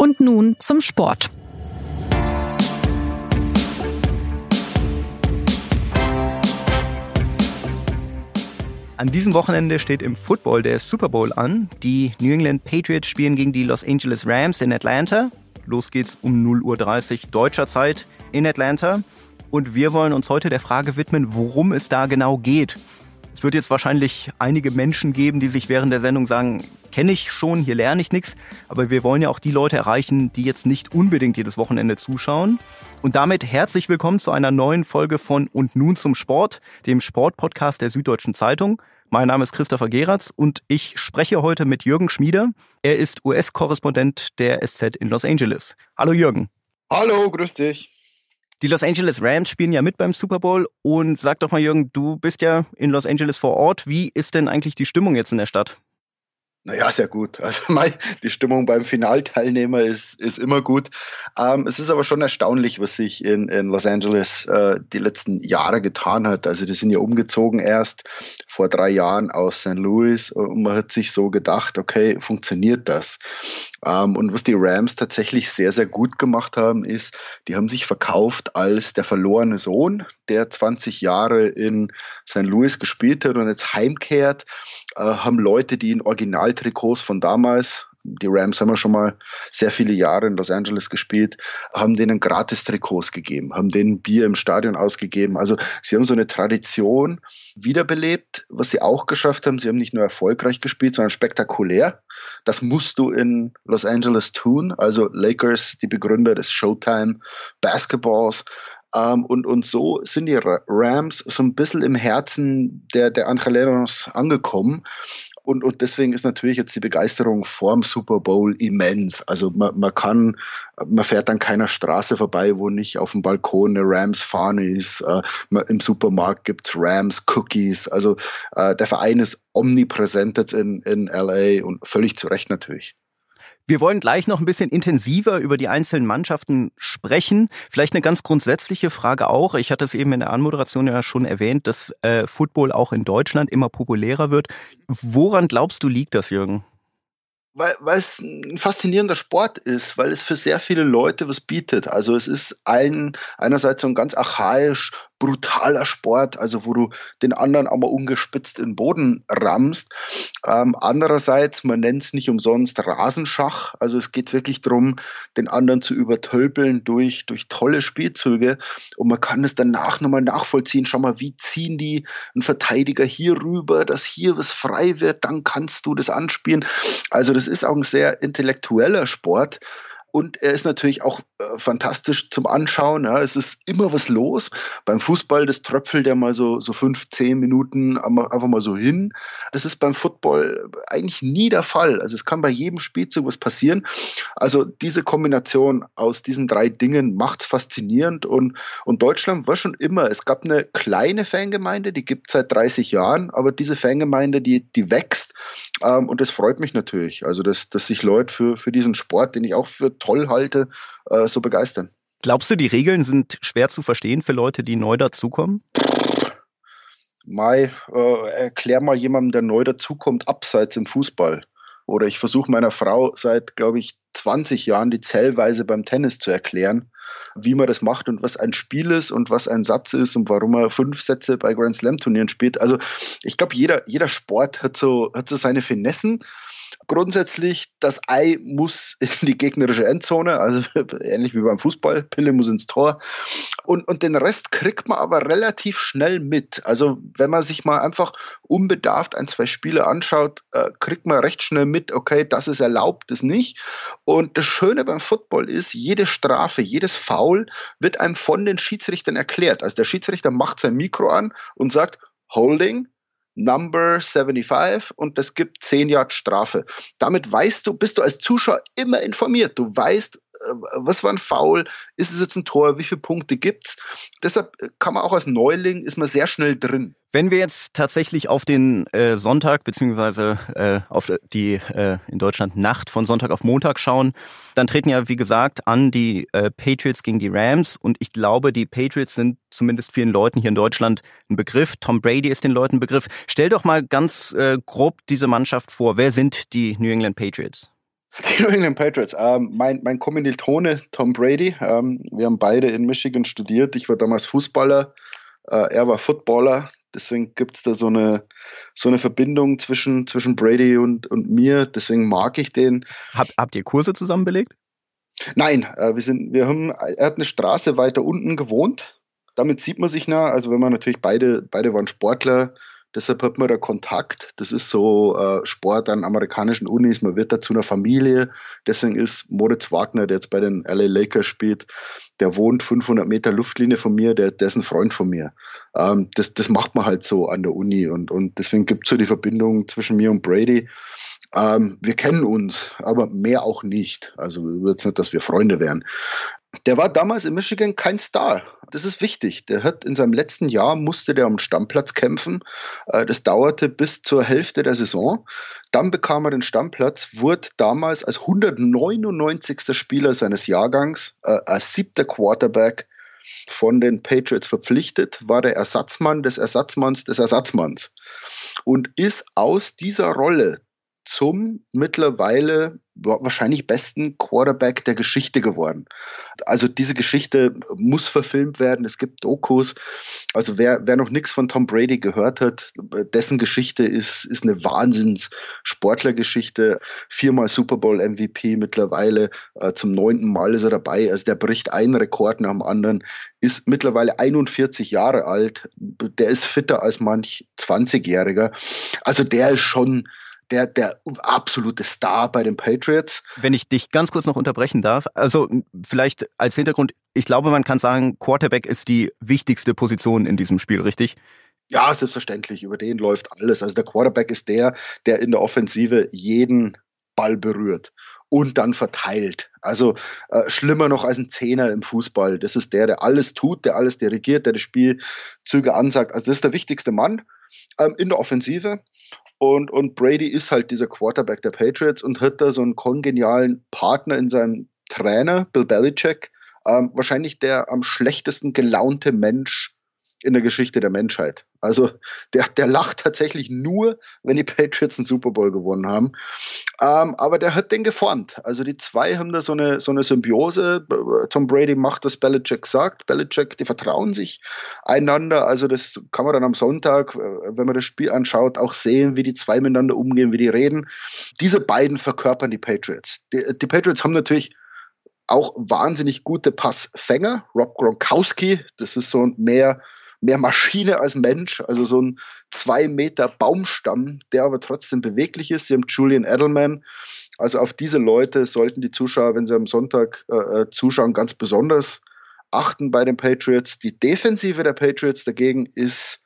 Und nun zum Sport. An diesem Wochenende steht im Football der Super Bowl an. Die New England Patriots spielen gegen die Los Angeles Rams in Atlanta. Los geht's um 0.30 Uhr deutscher Zeit in Atlanta. Und wir wollen uns heute der Frage widmen, worum es da genau geht. Es wird jetzt wahrscheinlich einige Menschen geben, die sich während der Sendung sagen, kenne ich schon, hier lerne ich nichts. Aber wir wollen ja auch die Leute erreichen, die jetzt nicht unbedingt jedes Wochenende zuschauen. Und damit herzlich willkommen zu einer neuen Folge von Und nun zum Sport, dem Sportpodcast der Süddeutschen Zeitung. Mein Name ist Christopher Geratz und ich spreche heute mit Jürgen Schmieder. Er ist US-Korrespondent der SZ in Los Angeles. Hallo Jürgen. Hallo, grüß dich. Die Los Angeles Rams spielen ja mit beim Super Bowl und sag doch mal Jürgen, du bist ja in Los Angeles vor Ort. Wie ist denn eigentlich die Stimmung jetzt in der Stadt? Naja, sehr gut. Also die Stimmung beim Finalteilnehmer ist, ist immer gut. Ähm, es ist aber schon erstaunlich, was sich in, in Los Angeles äh, die letzten Jahre getan hat. Also die sind ja umgezogen erst vor drei Jahren aus St. Louis und man hat sich so gedacht, okay, funktioniert das? Ähm, und was die Rams tatsächlich sehr, sehr gut gemacht haben, ist, die haben sich verkauft als der verlorene Sohn, der 20 Jahre in St. Louis gespielt hat und jetzt heimkehrt, äh, haben Leute, die in Originaltrikots von damals die Rams haben ja schon mal sehr viele Jahre in Los Angeles gespielt, haben denen Gratis-Trikots gegeben, haben denen Bier im Stadion ausgegeben. Also sie haben so eine Tradition wiederbelebt, was sie auch geschafft haben. Sie haben nicht nur erfolgreich gespielt, sondern spektakulär. Das musst du in Los Angeles tun. Also Lakers, die Begründer des Showtime Basketballs, ähm, und, und so sind die Rams so ein bisschen im Herzen der, der Angelenos angekommen. Und, und deswegen ist natürlich jetzt die Begeisterung vorm Super Bowl immens. Also man, man kann, man fährt an keiner Straße vorbei, wo nicht auf dem Balkon eine Rams-Fahne ist. Äh, Im Supermarkt gibt's Rams-Cookies. Also äh, der Verein ist omnipräsent jetzt in, in LA und völlig zu Recht natürlich. Wir wollen gleich noch ein bisschen intensiver über die einzelnen Mannschaften sprechen. Vielleicht eine ganz grundsätzliche Frage auch. Ich hatte es eben in der Anmoderation ja schon erwähnt, dass äh, Football auch in Deutschland immer populärer wird. Woran glaubst du, liegt das, Jürgen? weil, weil es ein faszinierender Sport ist, weil es für sehr viele Leute was bietet. Also es ist ein, einerseits so ein ganz archaisch brutaler Sport, also wo du den anderen aber ungespitzt in den Boden rammst. Ähm, andererseits, man nennt es nicht umsonst Rasenschach. Also es geht wirklich darum, den anderen zu übertölpeln durch, durch tolle Spielzüge. Und man kann es danach nochmal nachvollziehen. Schau mal, wie ziehen die einen Verteidiger hier rüber, dass hier was frei wird, dann kannst du das anspielen. Also das ist auch ein sehr intellektueller Sport. Und er ist natürlich auch äh, fantastisch zum Anschauen. Ja. Es ist immer was los. Beim Fußball, das tröpfelt ja mal so, so fünf, zehn Minuten einfach mal so hin. Das ist beim Football eigentlich nie der Fall. Also es kann bei jedem Spielzug was passieren. Also diese Kombination aus diesen drei Dingen macht es faszinierend. Und, und Deutschland war schon immer, es gab eine kleine Fangemeinde, die gibt es seit 30 Jahren, aber diese Fangemeinde, die, die wächst. Ähm, und das freut mich natürlich. Also, dass, dass sich Leute für, für diesen Sport, den ich auch für toll halte, äh, so begeistern. Glaubst du, die Regeln sind schwer zu verstehen für Leute, die neu dazukommen? Mai, äh, erklär mal jemandem, der neu dazukommt, abseits im Fußball. Oder ich versuche meiner Frau seit, glaube ich, 20 Jahren die Zählweise beim Tennis zu erklären, wie man das macht und was ein Spiel ist und was ein Satz ist und warum man fünf Sätze bei Grand Slam Turnieren spielt. Also ich glaube, jeder, jeder Sport hat so, hat so seine Finessen grundsätzlich, das Ei muss in die gegnerische Endzone, also ähnlich wie beim Fußball, Pille muss ins Tor. Und, und den Rest kriegt man aber relativ schnell mit. Also wenn man sich mal einfach unbedarft ein, zwei Spiele anschaut, äh, kriegt man recht schnell mit, okay, das ist erlaubt, das nicht. Und das Schöne beim Football ist, jede Strafe, jedes Foul wird einem von den Schiedsrichtern erklärt. Also der Schiedsrichter macht sein Mikro an und sagt, Holding, Number 75 und das gibt 10 Yard Strafe. Damit weißt du, bist du als Zuschauer immer informiert. Du weißt, was war ein Foul, ist es jetzt ein Tor, wie viele Punkte gibt's? Deshalb kann man auch als Neuling, ist man sehr schnell drin. Wenn wir jetzt tatsächlich auf den äh, Sonntag beziehungsweise äh, auf die äh, in Deutschland Nacht von Sonntag auf Montag schauen, dann treten ja wie gesagt an die äh, Patriots gegen die Rams und ich glaube, die Patriots sind zumindest vielen Leuten hier in Deutschland ein Begriff. Tom Brady ist den Leuten ein Begriff. Stell doch mal ganz äh, grob diese Mannschaft vor. Wer sind die New England Patriots? Die New England Patriots. Ähm, mein, mein Kommilitone Tom Brady. Ähm, wir haben beide in Michigan studiert. Ich war damals Fußballer. Äh, er war Footballer. Deswegen gibt es da so eine, so eine Verbindung zwischen, zwischen Brady und, und mir. Deswegen mag ich den. Hab, habt ihr Kurse zusammen belegt? Nein, äh, wir sind, wir haben, er hat eine Straße weiter unten gewohnt. Damit sieht man sich nah. Also wenn man natürlich beide, beide waren Sportler, Deshalb hat man da Kontakt. Das ist so äh, Sport an amerikanischen Unis. Man wird da zu einer Familie. Deswegen ist Moritz Wagner, der jetzt bei den LA Lakers spielt, der wohnt 500 Meter Luftlinie von mir, der, der ist ein Freund von mir. Ähm, das, das macht man halt so an der Uni und, und deswegen gibt es so die Verbindung zwischen mir und Brady. Ähm, wir kennen uns, aber mehr auch nicht. Also jetzt nicht, dass wir Freunde wären. Der war damals in Michigan kein Star. Das ist wichtig. Der hat in seinem letzten Jahr musste der um Stammplatz kämpfen. Äh, das dauerte bis zur Hälfte der Saison. Dann bekam er den Stammplatz, wurde damals als 199. Spieler seines Jahrgangs, äh, als siebter Quarterback von den Patriots verpflichtet, war der Ersatzmann des Ersatzmanns des Ersatzmanns und ist aus dieser Rolle zum mittlerweile wahrscheinlich besten Quarterback der Geschichte geworden. Also diese Geschichte muss verfilmt werden. Es gibt Dokus. Also wer, wer noch nichts von Tom Brady gehört hat, dessen Geschichte ist, ist eine Wahnsinns-Sportlergeschichte. Viermal Super Bowl MVP mittlerweile. Äh, zum neunten Mal ist er dabei. Also der bricht einen Rekord nach dem anderen. Ist mittlerweile 41 Jahre alt. Der ist fitter als manch 20-Jähriger. Also der ist schon der, der absolute Star bei den Patriots. Wenn ich dich ganz kurz noch unterbrechen darf, also vielleicht als Hintergrund, ich glaube, man kann sagen, Quarterback ist die wichtigste Position in diesem Spiel, richtig? Ja, selbstverständlich. Über den läuft alles. Also der Quarterback ist der, der in der Offensive jeden Ball berührt und dann verteilt. Also äh, schlimmer noch als ein Zehner im Fußball. Das ist der, der alles tut, der alles dirigiert, der die Spielzüge ansagt. Also das ist der wichtigste Mann ähm, in der Offensive. Und, und Brady ist halt dieser Quarterback der Patriots und hat da so einen kongenialen Partner in seinem Trainer, Bill Belichick, ähm, wahrscheinlich der am schlechtesten gelaunte Mensch in der Geschichte der Menschheit. Also der, der lacht tatsächlich nur, wenn die Patriots einen Super Bowl gewonnen haben. Ähm, aber der hat den geformt. Also die zwei haben da so eine, so eine Symbiose. Tom Brady macht, was Belichick sagt. Belichick, die vertrauen sich einander. Also das kann man dann am Sonntag, äh, wenn man das Spiel anschaut, auch sehen, wie die zwei miteinander umgehen, wie die reden. Diese beiden verkörpern die Patriots. Die, die Patriots haben natürlich auch wahnsinnig gute Passfänger. Rob Gronkowski, das ist so mehr mehr Maschine als Mensch, also so ein zwei Meter Baumstamm, der aber trotzdem beweglich ist. Sie haben Julian Edelman. Also auf diese Leute sollten die Zuschauer, wenn sie am Sonntag äh, äh zuschauen, ganz besonders achten bei den Patriots. Die Defensive der Patriots dagegen ist,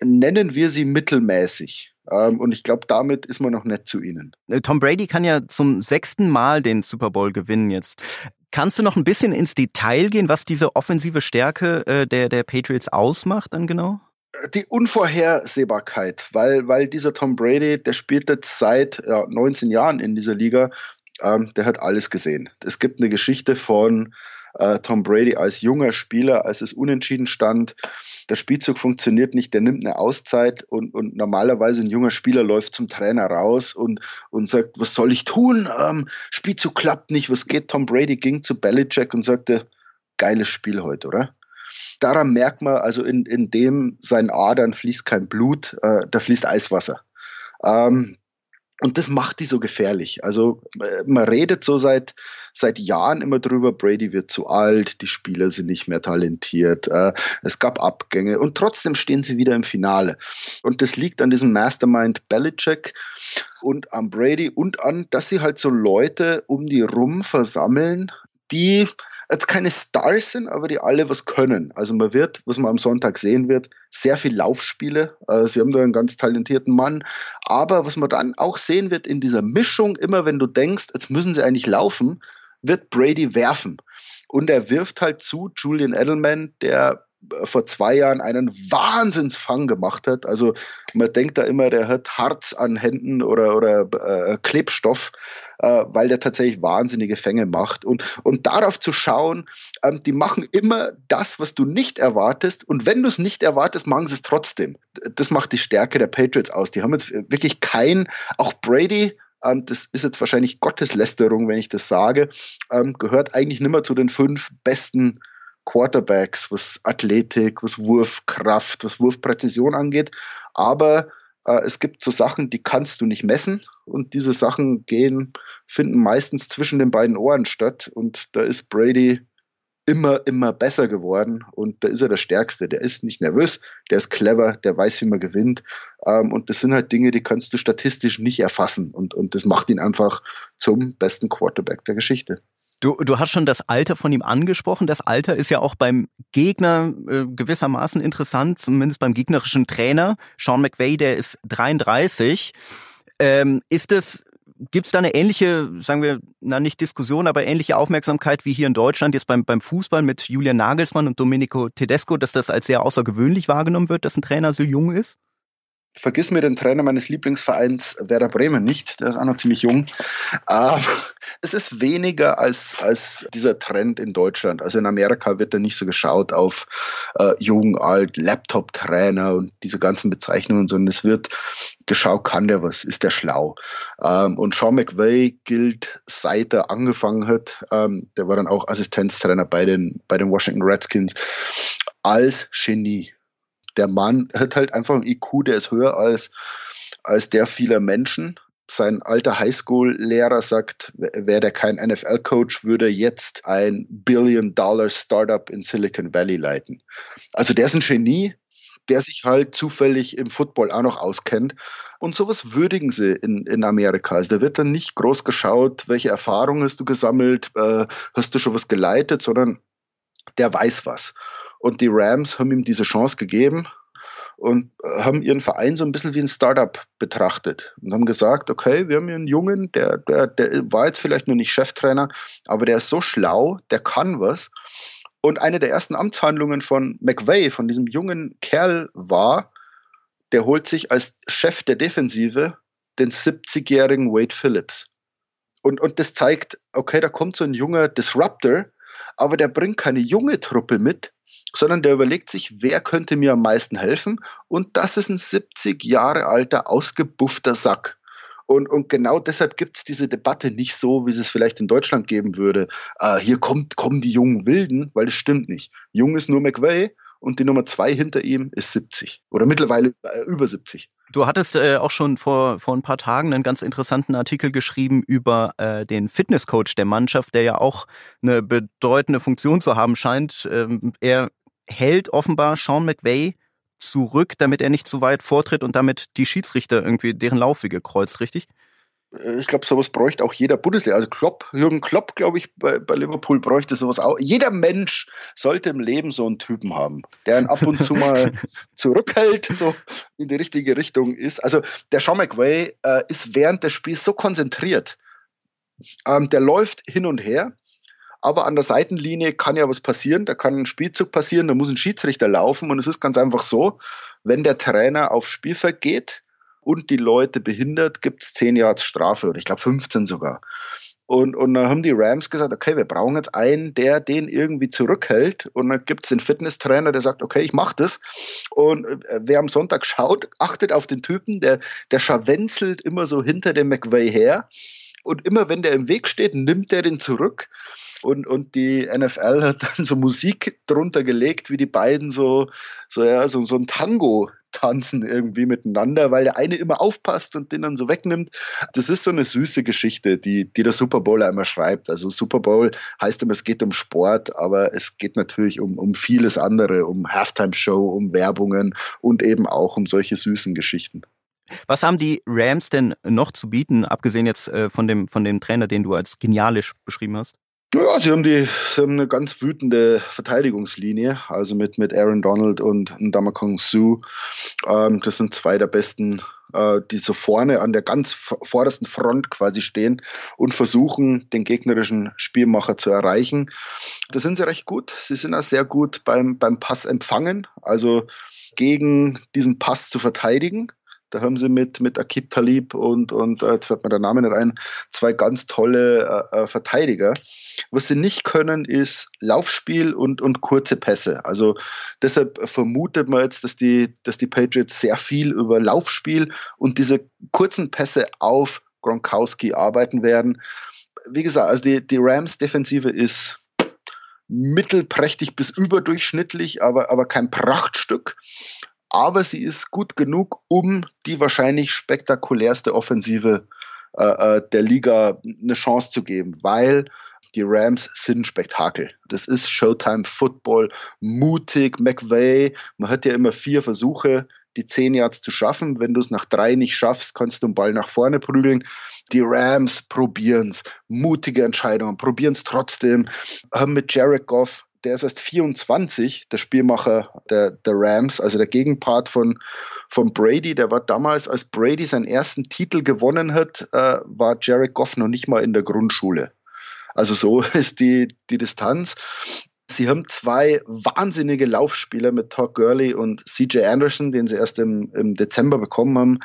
nennen wir sie mittelmäßig. Ähm, und ich glaube, damit ist man noch nett zu ihnen. Äh, Tom Brady kann ja zum sechsten Mal den Super Bowl gewinnen jetzt. Kannst du noch ein bisschen ins Detail gehen, was diese offensive Stärke äh, der, der Patriots ausmacht dann genau? Die Unvorhersehbarkeit, weil, weil dieser Tom Brady, der spielt jetzt seit ja, 19 Jahren in dieser Liga, ähm, der hat alles gesehen. Es gibt eine Geschichte von äh, Tom Brady als junger Spieler, als es unentschieden stand. Der Spielzug funktioniert nicht, der nimmt eine Auszeit und, und normalerweise ein junger Spieler läuft zum Trainer raus und, und sagt, was soll ich tun? Ähm, Spielzug klappt nicht, was geht? Tom Brady ging zu Belichick und sagte, geiles Spiel heute, oder? Daran merkt man, also in, in dem seinen Adern fließt kein Blut, äh, da fließt Eiswasser. Ähm, und das macht die so gefährlich. Also äh, man redet so seit, seit Jahren immer drüber, Brady wird zu alt, die Spieler sind nicht mehr talentiert, äh, es gab Abgänge und trotzdem stehen sie wieder im Finale. Und das liegt an diesem Mastermind Belichick und an Brady und an, dass sie halt so Leute um die rum versammeln, die jetzt keine Stars sind, aber die alle was können. Also man wird, was man am Sonntag sehen wird, sehr viel Laufspiele. Also sie haben da einen ganz talentierten Mann. Aber was man dann auch sehen wird in dieser Mischung, immer wenn du denkst, jetzt müssen sie eigentlich laufen, wird Brady werfen. Und er wirft halt zu Julian Edelman, der vor zwei Jahren einen Wahnsinnsfang gemacht hat. Also man denkt da immer, der hat Harz an Händen oder, oder äh, Klebstoff, äh, weil der tatsächlich wahnsinnige Fänge macht. Und, und darauf zu schauen, ähm, die machen immer das, was du nicht erwartest. Und wenn du es nicht erwartest, machen sie es trotzdem. Das macht die Stärke der Patriots aus. Die haben jetzt wirklich kein, auch Brady ähm, das ist jetzt wahrscheinlich Gotteslästerung, wenn ich das sage, ähm, gehört eigentlich nicht mehr zu den fünf besten Quarterbacks, was Athletik, was Wurfkraft, was Wurfpräzision angeht. Aber äh, es gibt so Sachen, die kannst du nicht messen. Und diese Sachen gehen, finden meistens zwischen den beiden Ohren statt. Und da ist Brady immer, immer besser geworden. Und da ist er der Stärkste. Der ist nicht nervös, der ist clever, der weiß, wie man gewinnt. Ähm, und das sind halt Dinge, die kannst du statistisch nicht erfassen. Und, und das macht ihn einfach zum besten Quarterback der Geschichte. Du, du hast schon das Alter von ihm angesprochen. Das Alter ist ja auch beim Gegner äh, gewissermaßen interessant, zumindest beim gegnerischen Trainer. Sean McVay, der ist 33. Ähm, ist es, gibt es da eine ähnliche, sagen wir, na nicht Diskussion, aber ähnliche Aufmerksamkeit wie hier in Deutschland jetzt beim, beim Fußball mit Julian Nagelsmann und Domenico Tedesco, dass das als sehr außergewöhnlich wahrgenommen wird, dass ein Trainer so jung ist? Vergiss mir den Trainer meines Lieblingsvereins Werder Bremen nicht, der ist auch noch ziemlich jung. Aber es ist weniger als, als dieser Trend in Deutschland. Also in Amerika wird da nicht so geschaut auf äh, jung, alt, Laptop-Trainer und diese ganzen Bezeichnungen, sondern es wird geschaut, kann der was, ist der schlau. Ähm, und Sean McVay gilt, seit er angefangen hat, ähm, der war dann auch Assistenztrainer bei den, bei den Washington Redskins, als Genie der Mann hat halt einfach einen IQ, der ist höher als, als der vieler Menschen. Sein alter Highschool-Lehrer sagt, wäre der kein NFL-Coach, würde jetzt ein Billion-Dollar-Startup in Silicon Valley leiten. Also der ist ein Genie, der sich halt zufällig im Football auch noch auskennt. Und sowas würdigen sie in, in Amerika. Also da wird dann nicht groß geschaut, welche Erfahrungen hast du gesammelt, äh, hast du schon was geleitet, sondern der weiß was. Und die Rams haben ihm diese Chance gegeben und äh, haben ihren Verein so ein bisschen wie ein Startup betrachtet und haben gesagt, okay, wir haben hier einen Jungen, der, der, der war jetzt vielleicht nur nicht Cheftrainer, aber der ist so schlau, der kann was. Und eine der ersten Amtshandlungen von McVay, von diesem jungen Kerl, war, der holt sich als Chef der Defensive den 70-jährigen Wade Phillips. Und, und das zeigt, okay, da kommt so ein junger Disruptor, aber der bringt keine junge Truppe mit, sondern der überlegt sich, wer könnte mir am meisten helfen? Und das ist ein 70 Jahre alter, ausgebuffter Sack. Und, und genau deshalb gibt es diese Debatte nicht so, wie es vielleicht in Deutschland geben würde. Äh, hier kommt, kommen die jungen Wilden, weil das stimmt nicht. Jung ist nur McVay und die Nummer zwei hinter ihm ist 70 oder mittlerweile äh, über 70. Du hattest äh, auch schon vor, vor ein paar Tagen einen ganz interessanten Artikel geschrieben über äh, den Fitnesscoach der Mannschaft, der ja auch eine bedeutende Funktion zu haben scheint. Ähm, er hält offenbar Sean McVay zurück, damit er nicht zu weit vortritt und damit die Schiedsrichter irgendwie deren Laufwege kreuzt, richtig? Äh, ich glaube, sowas bräuchte auch jeder Bundesliga. Also Klopp, Jürgen Klopp, glaube ich, bei, bei, Liverpool bräuchte sowas auch. Jeder Mensch sollte im Leben so einen Typen haben, der ihn ab und zu mal zurückhält, so in die richtige Richtung ist. Also der Sean McVay äh, ist während des Spiels so konzentriert. Ähm, der läuft hin und her aber an der Seitenlinie kann ja was passieren, da kann ein Spielzug passieren, da muss ein Schiedsrichter laufen und es ist ganz einfach so, wenn der Trainer aufs Spielfeld geht und die Leute behindert, gibt es 10 Jahre Strafe oder ich glaube 15 sogar. Und, und dann haben die Rams gesagt, okay, wir brauchen jetzt einen, der den irgendwie zurückhält. Und dann gibt es den Fitnesstrainer, der sagt, okay, ich mache das. Und äh, wer am Sonntag schaut, achtet auf den Typen, der, der scharwenzelt immer so hinter dem McVay her. Und immer wenn der im Weg steht, nimmt der den zurück. Und, und die NFL hat dann so Musik drunter gelegt, wie die beiden so, so, ja, so, so ein Tango tanzen irgendwie miteinander, weil der eine immer aufpasst und den dann so wegnimmt. Das ist so eine süße Geschichte, die, die der Super Bowl einmal schreibt. Also Super Bowl heißt immer, es geht um Sport, aber es geht natürlich um, um vieles andere, um Halftime-Show, um Werbungen und eben auch um solche süßen Geschichten. Was haben die Rams denn noch zu bieten, abgesehen jetzt äh, von, dem, von dem Trainer, den du als genialisch beschrieben hast? Ja, sie haben, die, sie haben eine ganz wütende Verteidigungslinie, also mit, mit Aaron Donald und Damakong Su. Ähm, das sind zwei der besten, äh, die so vorne an der ganz vordersten Front quasi stehen und versuchen, den gegnerischen Spielmacher zu erreichen. Da sind sie recht gut. Sie sind auch sehr gut beim, beim Pass empfangen, also gegen diesen Pass zu verteidigen. Da haben sie mit, mit Akib Talib und, und äh, jetzt fällt mir der Name nicht ein, zwei ganz tolle äh, äh, Verteidiger. Was sie nicht können, ist Laufspiel und, und kurze Pässe. Also deshalb vermutet man jetzt, dass die, dass die Patriots sehr viel über Laufspiel und diese kurzen Pässe auf Gronkowski arbeiten werden. Wie gesagt, also die, die Rams-Defensive ist mittelprächtig bis überdurchschnittlich, aber, aber kein Prachtstück. Aber sie ist gut genug, um die wahrscheinlich spektakulärste Offensive äh, äh der Liga eine Chance zu geben, weil die Rams sind Spektakel. Das ist Showtime Football, mutig, McVay. Man hat ja immer vier Versuche, die zehn Yards zu schaffen. Wenn du es nach drei nicht schaffst, kannst du den Ball nach vorne prügeln. Die Rams probieren es. Mutige Entscheidungen, probieren es trotzdem. Haben mit Jared Goff der ist erst 24, der Spielmacher der, der Rams, also der Gegenpart von, von Brady. Der war damals, als Brady seinen ersten Titel gewonnen hat, äh, war Jared Goff noch nicht mal in der Grundschule. Also so ist die, die Distanz. Sie haben zwei wahnsinnige Laufspieler mit Todd Gurley und CJ Anderson, den sie erst im, im Dezember bekommen haben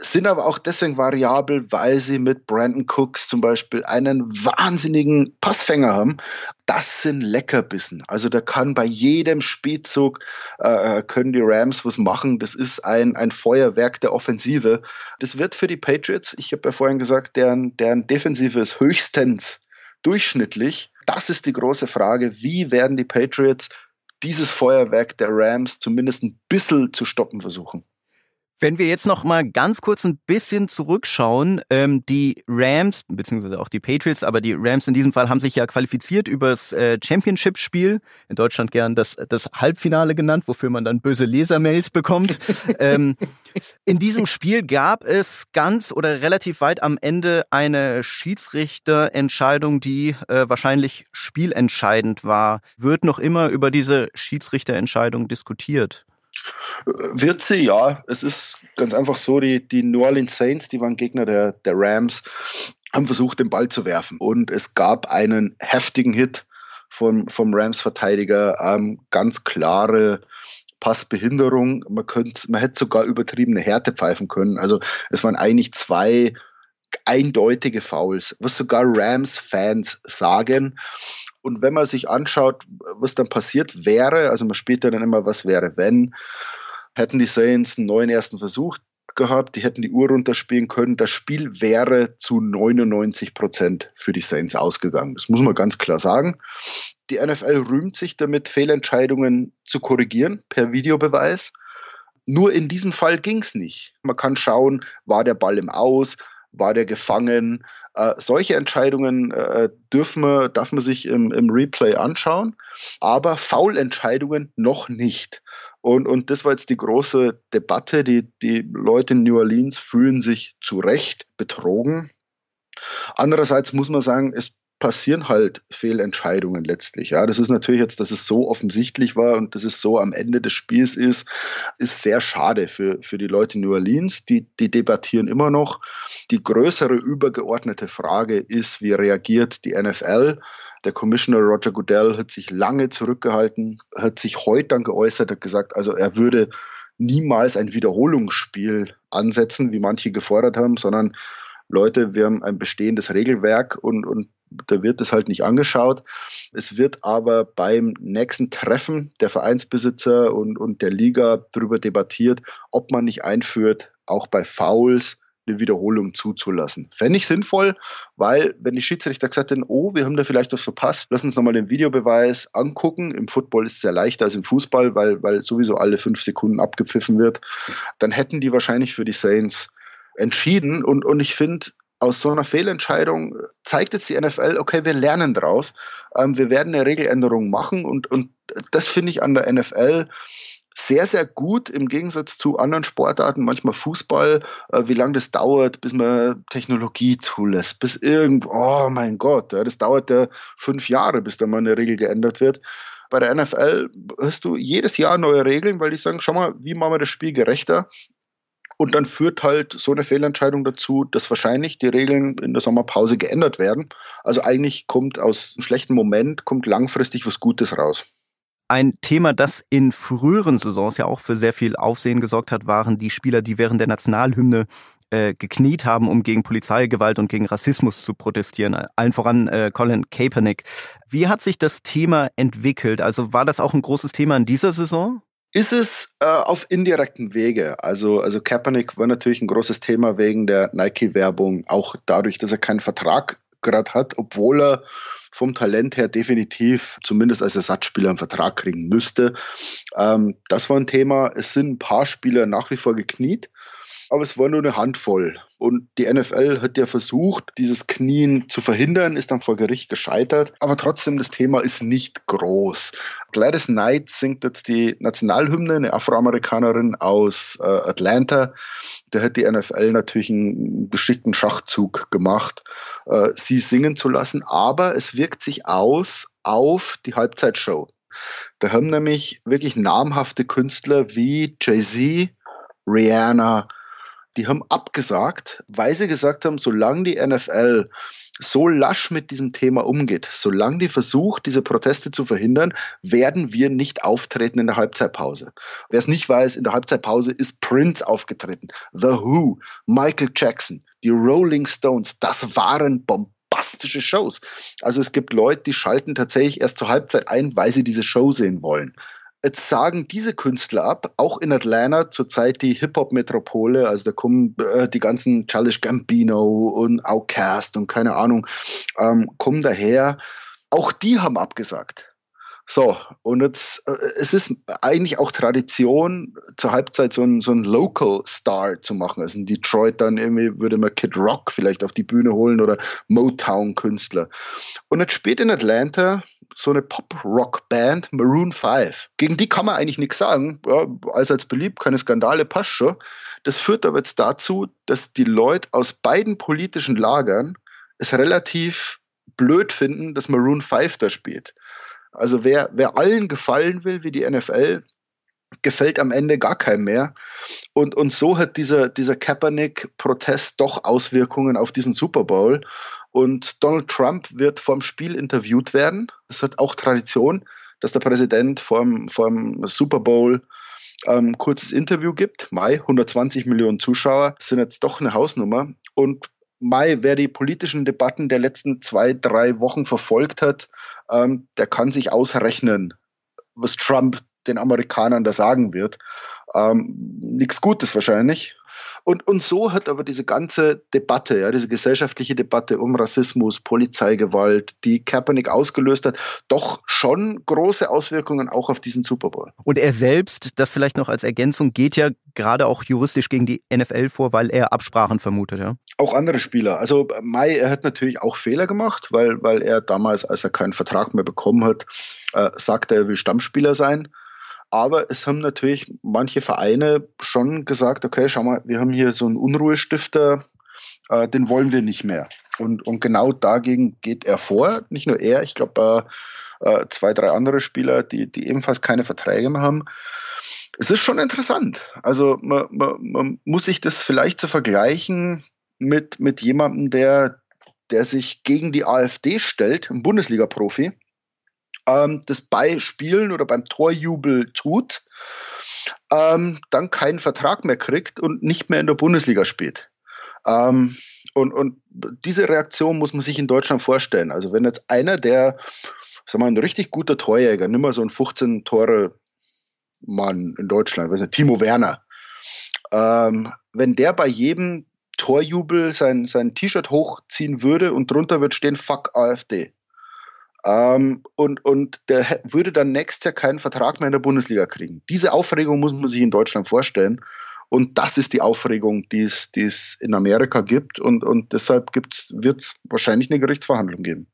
sind aber auch deswegen variabel, weil sie mit Brandon Cooks zum Beispiel einen wahnsinnigen Passfänger haben. Das sind Leckerbissen. Also da kann bei jedem Spielzug äh, können die Rams was machen. Das ist ein, ein Feuerwerk der Offensive. Das wird für die Patriots, ich habe ja vorhin gesagt, deren, deren Defensive ist höchstens durchschnittlich. Das ist die große Frage. Wie werden die Patriots dieses Feuerwerk der Rams zumindest ein bisschen zu stoppen versuchen? Wenn wir jetzt noch mal ganz kurz ein bisschen zurückschauen, ähm, die Rams beziehungsweise auch die Patriots, aber die Rams in diesem Fall haben sich ja qualifiziert übers äh, Championship-Spiel, in Deutschland gern das, das Halbfinale genannt, wofür man dann böse Lesermails bekommt. ähm, in diesem Spiel gab es ganz oder relativ weit am Ende eine Schiedsrichterentscheidung, die äh, wahrscheinlich spielentscheidend war. Wird noch immer über diese Schiedsrichterentscheidung diskutiert? Wird sie, ja. Es ist ganz einfach so, die, die New Orleans Saints, die waren Gegner der, der Rams, haben versucht, den Ball zu werfen. Und es gab einen heftigen Hit vom, vom Rams-Verteidiger, ähm, ganz klare Passbehinderung. Man, könnte, man hätte sogar übertriebene Härte pfeifen können. Also es waren eigentlich zwei eindeutige Fouls, was sogar Rams-Fans sagen. Und wenn man sich anschaut, was dann passiert wäre, also man spielt ja dann immer, was wäre, wenn, hätten die Saints einen neuen ersten Versuch gehabt, die hätten die Uhr runterspielen können. Das Spiel wäre zu 99 Prozent für die Saints ausgegangen. Das muss man ganz klar sagen. Die NFL rühmt sich damit, Fehlentscheidungen zu korrigieren per Videobeweis. Nur in diesem Fall ging es nicht. Man kann schauen, war der Ball im Aus, war der gefangen? Äh, solche Entscheidungen äh, dürfen wir, darf man sich im, im Replay anschauen, aber Foulentscheidungen noch nicht. Und, und das war jetzt die große Debatte. Die, die Leute in New Orleans fühlen sich zu Recht betrogen. Andererseits muss man sagen, es passieren halt Fehlentscheidungen letztlich. Ja, das ist natürlich jetzt, dass es so offensichtlich war und dass es so am Ende des Spiels ist, ist sehr schade für, für die Leute in New Orleans. Die, die debattieren immer noch. Die größere übergeordnete Frage ist, wie reagiert die NFL? Der Commissioner Roger Goodell hat sich lange zurückgehalten, hat sich heute dann geäußert, hat gesagt, also er würde niemals ein Wiederholungsspiel ansetzen, wie manche gefordert haben, sondern Leute, wir haben ein bestehendes Regelwerk und, und da wird es halt nicht angeschaut. Es wird aber beim nächsten Treffen der Vereinsbesitzer und, und der Liga darüber debattiert, ob man nicht einführt, auch bei Fouls eine Wiederholung zuzulassen. Fände ich sinnvoll, weil wenn die Schiedsrichter gesagt hätten, oh, wir haben da vielleicht was verpasst, lass uns nochmal den Videobeweis angucken. Im Football ist es ja leichter als im Fußball, weil, weil sowieso alle fünf Sekunden abgepfiffen wird. Dann hätten die wahrscheinlich für die Saints entschieden. Und, und ich finde, aus so einer Fehlentscheidung zeigt jetzt die NFL, okay, wir lernen daraus. Ähm, wir werden eine Regeländerung machen und, und das finde ich an der NFL sehr, sehr gut im Gegensatz zu anderen Sportarten, manchmal Fußball, äh, wie lange das dauert, bis man Technologie zulässt, bis irgendwo, oh mein Gott, ja, das dauert ja fünf Jahre, bis da mal eine Regel geändert wird. Bei der NFL hast du jedes Jahr neue Regeln, weil die sagen, schau mal, wie machen wir das Spiel gerechter? Und dann führt halt so eine Fehlentscheidung dazu, dass wahrscheinlich die Regeln in der Sommerpause geändert werden. Also eigentlich kommt aus einem schlechten Moment, kommt langfristig was Gutes raus. Ein Thema, das in früheren Saisons ja auch für sehr viel Aufsehen gesorgt hat, waren die Spieler, die während der Nationalhymne äh, gekniet haben, um gegen Polizeigewalt und gegen Rassismus zu protestieren. Allen voran äh, Colin Kaepernick. Wie hat sich das Thema entwickelt? Also war das auch ein großes Thema in dieser Saison? Ist es äh, auf indirekten Wege. Also, also Kaepernick war natürlich ein großes Thema wegen der Nike-Werbung, auch dadurch, dass er keinen Vertrag gerade hat, obwohl er vom Talent her definitiv zumindest als Ersatzspieler einen Vertrag kriegen müsste. Ähm, das war ein Thema. Es sind ein paar Spieler nach wie vor gekniet aber es war nur eine Handvoll. Und die NFL hat ja versucht, dieses Knien zu verhindern, ist dann vor Gericht gescheitert. Aber trotzdem, das Thema ist nicht groß. Gladys Knight singt jetzt die Nationalhymne, eine Afroamerikanerin aus äh, Atlanta. Da hat die NFL natürlich einen geschickten Schachzug gemacht, äh, sie singen zu lassen. Aber es wirkt sich aus auf die Halbzeitshow. Da haben nämlich wirklich namhafte Künstler wie Jay-Z, Rihanna, die haben abgesagt, weil sie gesagt haben, solange die NFL so lasch mit diesem Thema umgeht, solange die versucht, diese Proteste zu verhindern, werden wir nicht auftreten in der Halbzeitpause. Wer es nicht weiß, in der Halbzeitpause ist Prince aufgetreten, The Who, Michael Jackson, die Rolling Stones, das waren bombastische Shows. Also es gibt Leute, die schalten tatsächlich erst zur Halbzeit ein, weil sie diese Show sehen wollen. Jetzt sagen diese Künstler ab, auch in Atlanta zurzeit die Hip-Hop-Metropole, also da kommen äh, die ganzen Childish Gambino und Outkast und keine Ahnung, ähm, kommen daher. Auch die haben abgesagt. So, und jetzt, äh, es ist eigentlich auch Tradition, zur Halbzeit so ein, so ein Local Star zu machen. Also in Detroit dann irgendwie würde man Kid Rock vielleicht auf die Bühne holen oder Motown-Künstler. Und jetzt spielt in Atlanta so eine Pop-Rock-Band, Maroon 5. Gegen die kann man eigentlich nichts sagen. Ja, als beliebt, keine Skandale, passt schon. Das führt aber jetzt dazu, dass die Leute aus beiden politischen Lagern es relativ blöd finden, dass Maroon 5 da spielt. Also wer, wer allen gefallen will, wie die NFL, gefällt am Ende gar keinem mehr. Und, und so hat dieser, dieser Kaepernick-Protest doch Auswirkungen auf diesen Super Bowl. Und Donald Trump wird vorm Spiel interviewt werden. Es hat auch Tradition, dass der Präsident vorm, vorm Super Bowl ähm, kurzes Interview gibt. Mai, 120 Millionen Zuschauer sind jetzt doch eine Hausnummer. Und Mai, wer die politischen Debatten der letzten zwei, drei Wochen verfolgt hat, ähm, der kann sich ausrechnen, was Trump den Amerikanern da sagen wird. Ähm, Nichts Gutes wahrscheinlich. Und, und so hat aber diese ganze Debatte, ja, diese gesellschaftliche Debatte um Rassismus, Polizeigewalt, die Kaepernick ausgelöst hat, doch schon große Auswirkungen auch auf diesen Super Bowl. Und er selbst, das vielleicht noch als Ergänzung, geht ja gerade auch juristisch gegen die NFL vor, weil er Absprachen vermutet, ja? Auch andere Spieler. Also Mai, er hat natürlich auch Fehler gemacht, weil, weil er damals, als er keinen Vertrag mehr bekommen hat, äh, sagte, er will Stammspieler sein. Aber es haben natürlich manche Vereine schon gesagt, okay, schau mal, wir haben hier so einen Unruhestifter, äh, den wollen wir nicht mehr. Und, und genau dagegen geht er vor. Nicht nur er, ich glaube äh, zwei, drei andere Spieler, die, die ebenfalls keine Verträge mehr haben. Es ist schon interessant. Also man, man, man muss sich das vielleicht zu so vergleichen mit, mit jemandem, der, der sich gegen die AfD stellt, ein Bundesliga-Profi ähm, das bei Spielen oder beim Torjubel tut, ähm, dann keinen Vertrag mehr kriegt und nicht mehr in der Bundesliga spielt. Ähm, und, und diese Reaktion muss man sich in Deutschland vorstellen. Also wenn jetzt einer, der, sag mal, ein richtig guter Torjäger, nimm mal so ein 15 Tore Mann in Deutschland, weiß nicht, Timo Werner, ähm, wenn der bei jedem Torjubel sein, sein T-Shirt hochziehen würde und drunter wird stehen Fuck AfD, ähm, und, und der würde dann nächstes Jahr keinen Vertrag mehr in der Bundesliga kriegen. Diese Aufregung muss man sich in Deutschland vorstellen. Und das ist die Aufregung, die es, die es in Amerika gibt. Und, und deshalb wird es wahrscheinlich eine Gerichtsverhandlung geben.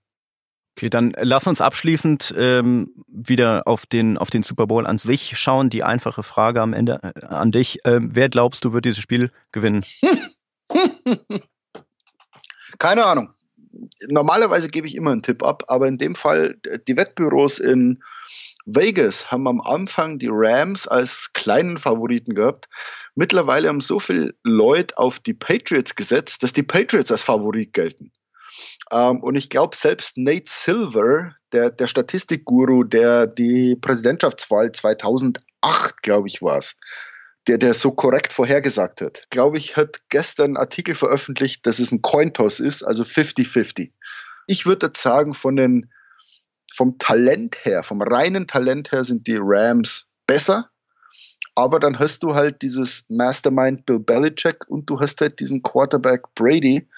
Okay, dann lass uns abschließend ähm, wieder auf den, auf den Super Bowl an sich schauen. Die einfache Frage am Ende äh, an dich. Ähm, wer glaubst du, wird dieses Spiel gewinnen? Keine Ahnung normalerweise gebe ich immer einen Tipp ab, aber in dem Fall, die Wettbüros in Vegas haben am Anfang die Rams als kleinen Favoriten gehabt. Mittlerweile haben so viele Leute auf die Patriots gesetzt, dass die Patriots als Favorit gelten. Ähm, und ich glaube, selbst Nate Silver, der, der Statistikguru, der die Präsidentschaftswahl 2008, glaube ich, war es, der, der so korrekt vorhergesagt hat, glaube ich, hat gestern einen Artikel veröffentlicht, dass es ein Cointoss ist, also 50-50. Ich würde jetzt sagen, von den, vom Talent her, vom reinen Talent her sind die Rams besser. Aber dann hast du halt dieses Mastermind Bill Belichick und du hast halt diesen Quarterback Brady.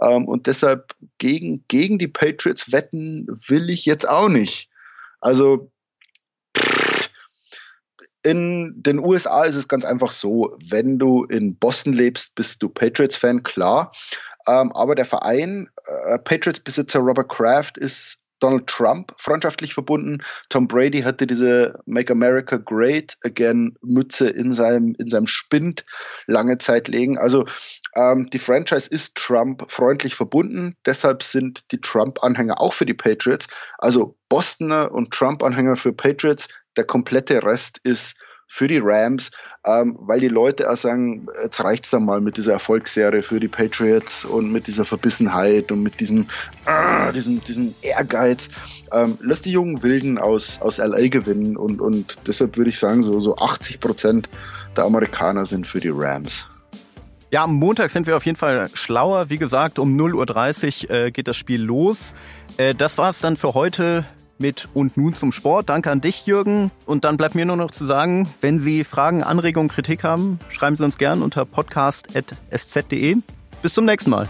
Ähm, und deshalb gegen, gegen die Patriots wetten will ich jetzt auch nicht. Also in den USA ist es ganz einfach so, wenn du in Boston lebst, bist du Patriots-Fan, klar. Ähm, aber der Verein, äh, Patriots-Besitzer Robert Kraft, ist Donald Trump freundschaftlich verbunden. Tom Brady hatte diese Make America Great Again Mütze in seinem, in seinem Spind lange Zeit legen. Also ähm, die Franchise ist Trump freundlich verbunden. Deshalb sind die Trump-Anhänger auch für die Patriots. Also Bostoner und Trump-Anhänger für Patriots. Der komplette Rest ist für die Rams, ähm, weil die Leute auch sagen, jetzt reicht's dann mal mit dieser Erfolgsserie für die Patriots und mit dieser Verbissenheit und mit diesem, äh, diesem, diesem Ehrgeiz. Ähm, lass die jungen Wilden aus, aus LA gewinnen und, und deshalb würde ich sagen, so, so 80 Prozent der Amerikaner sind für die Rams. Ja, am Montag sind wir auf jeden Fall schlauer. Wie gesagt, um 0.30 Uhr äh, geht das Spiel los. Äh, das war's dann für heute mit Und nun zum Sport. Danke an dich, Jürgen. Und dann bleibt mir nur noch zu sagen, wenn Sie Fragen, Anregungen, Kritik haben, schreiben Sie uns gern unter podcast.sz.de. Bis zum nächsten Mal.